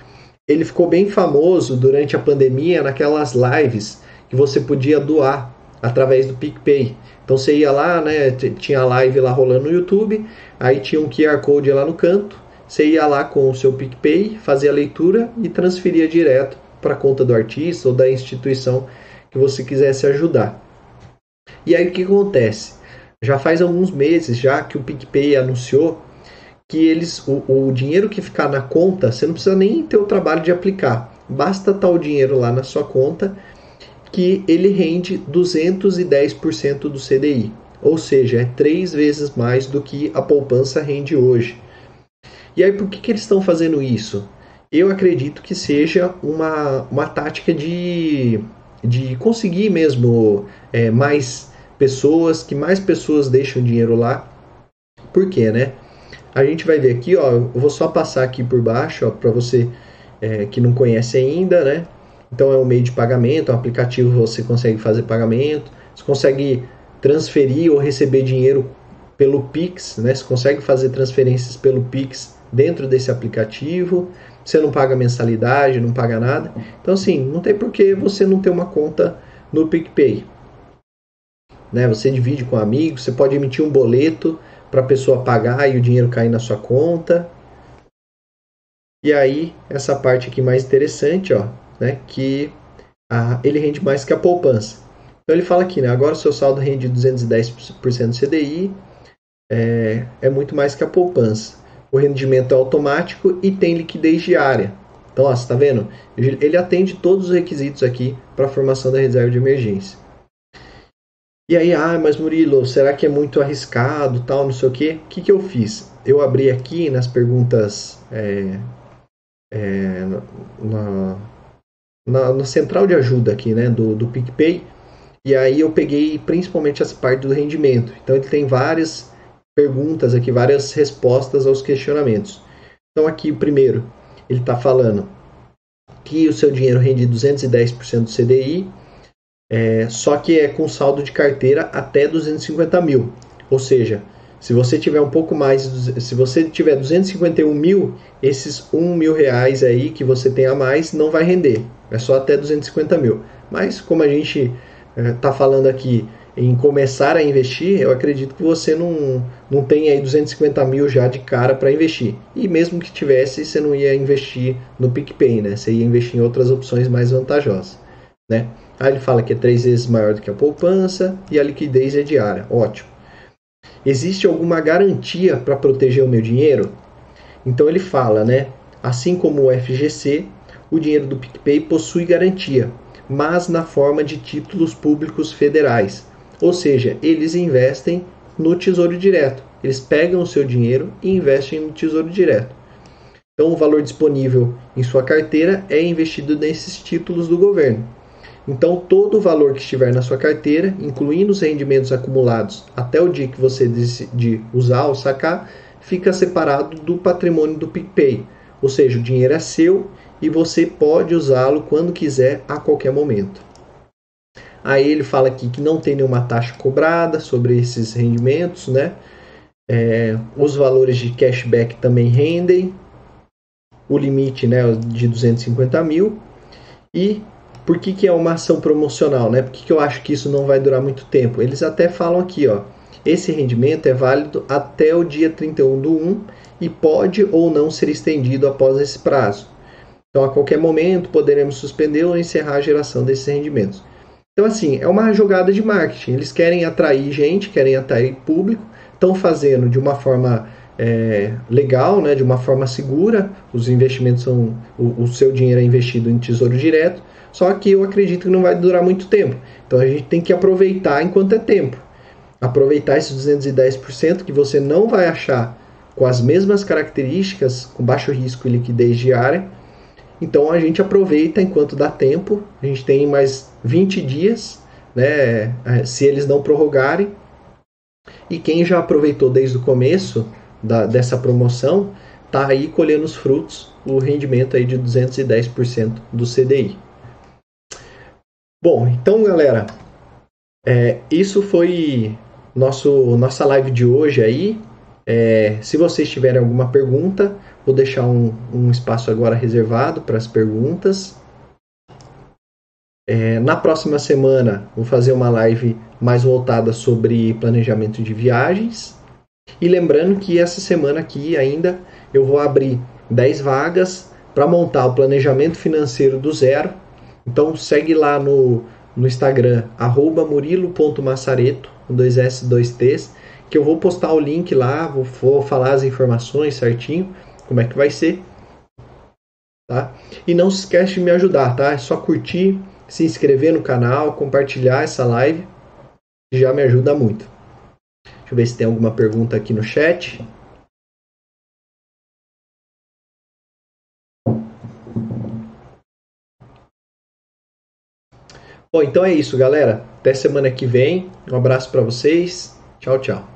Ele ficou bem famoso durante a pandemia naquelas lives que você podia doar através do PicPay. Então você ia lá, né, tinha a live lá rolando no YouTube, aí tinha um QR Code lá no canto, você ia lá com o seu PicPay, fazia a leitura e transferia direto para a conta do artista ou da instituição que você quisesse ajudar. E aí o que acontece? Já faz alguns meses já que o PicPay anunciou que eles o, o dinheiro que ficar na conta, você não precisa nem ter o trabalho de aplicar. Basta estar o dinheiro lá na sua conta que ele rende 210% do CDI. Ou seja, é três vezes mais do que a poupança rende hoje. E aí, por que, que eles estão fazendo isso? eu acredito que seja uma, uma tática de, de conseguir mesmo é, mais pessoas, que mais pessoas deixam dinheiro lá. Por quê, né? A gente vai ver aqui, ó, eu vou só passar aqui por baixo, ó, para você é, que não conhece ainda, né? Então é um meio de pagamento, é um aplicativo você consegue fazer pagamento, você consegue transferir ou receber dinheiro pelo Pix, né? Você consegue fazer transferências pelo Pix dentro desse aplicativo você não paga mensalidade, não paga nada. Então, assim, não tem por que você não ter uma conta no PicPay. Né? Você divide com amigos, você pode emitir um boleto para a pessoa pagar e o dinheiro cair na sua conta. E aí, essa parte aqui mais interessante, ó, né, que a, ele rende mais que a poupança. Então ele fala aqui, né, agora o seu saldo rende 210% do CDI, é, é muito mais que a poupança o rendimento é automático e tem liquidez diária. Então, ó, você está vendo? Ele atende todos os requisitos aqui para a formação da reserva de emergência. E aí, ah, mas Murilo, será que é muito arriscado, tal, não sei o quê? O que, que eu fiz? Eu abri aqui nas perguntas é, é, na, na, na, central de ajuda aqui, né, do, do PicPay, e aí eu peguei principalmente essa parte do rendimento. Então ele tem várias perguntas aqui, várias respostas aos questionamentos. Então aqui, primeiro, ele está falando que o seu dinheiro rende 210% do CDI, é, só que é com saldo de carteira até 250 mil. Ou seja, se você tiver um pouco mais, se você tiver 251 mil, esses 1 mil reais aí que você tem a mais não vai render. É só até 250 mil. Mas como a gente está é, falando aqui em começar a investir, eu acredito que você não, não tem aí 250 mil já de cara para investir. E mesmo que tivesse, você não ia investir no PicPay, né? Você ia investir em outras opções mais vantajosas, né? Aí ele fala que é três vezes maior do que a poupança e a liquidez é diária. Ótimo. Existe alguma garantia para proteger o meu dinheiro? Então ele fala, né? Assim como o FGC, o dinheiro do PicPay possui garantia, mas na forma de títulos públicos federais. Ou seja, eles investem no Tesouro Direto. Eles pegam o seu dinheiro e investem no Tesouro Direto. Então, o valor disponível em sua carteira é investido nesses títulos do governo. Então, todo o valor que estiver na sua carteira, incluindo os rendimentos acumulados até o dia que você decidir usar ou sacar, fica separado do patrimônio do PicPay. Ou seja, o dinheiro é seu e você pode usá-lo quando quiser, a qualquer momento. Aí ele fala aqui que não tem nenhuma taxa cobrada sobre esses rendimentos, né? É, os valores de cashback também rendem, o limite né, de 250 mil. E por que, que é uma ação promocional? Né? Por que, que eu acho que isso não vai durar muito tempo? Eles até falam aqui, ó, esse rendimento é válido até o dia 31 do 1 e pode ou não ser estendido após esse prazo. Então, a qualquer momento, poderemos suspender ou encerrar a geração desses rendimentos. Então, assim, é uma jogada de marketing. Eles querem atrair gente, querem atrair público, estão fazendo de uma forma é, legal, né, de uma forma segura. Os investimentos são. O, o, seu dinheiro é investido em tesouro direto, só que eu acredito que não vai durar muito tempo. Então a gente tem que aproveitar enquanto é tempo. Aproveitar esses 210% que você não vai achar com as mesmas características, com baixo risco e liquidez diária. Então a gente aproveita enquanto dá tempo. A gente tem mais 20 dias, né, se eles não prorrogarem. E quem já aproveitou desde o começo, da, dessa promoção está aí colhendo os frutos, o rendimento aí de 210% do CDI. Bom, então galera, é, isso foi nosso nossa live de hoje aí. É, se vocês tiverem alguma pergunta, vou deixar um, um espaço agora reservado para as perguntas. É, na próxima semana, vou fazer uma live mais voltada sobre planejamento de viagens. E lembrando que essa semana aqui ainda eu vou abrir 10 vagas para montar o planejamento financeiro do zero. Então segue lá no, no Instagram, murilo.massareto, com dois S, dois T's, que eu vou postar o link lá, vou, vou falar as informações certinho, como é que vai ser. Tá? E não se esquece de me ajudar, tá? É só curtir, se inscrever no canal, compartilhar essa live, já me ajuda muito. Deixa eu ver se tem alguma pergunta aqui no chat. Bom, então é isso, galera. Até semana que vem. Um abraço para vocês. Tchau, tchau.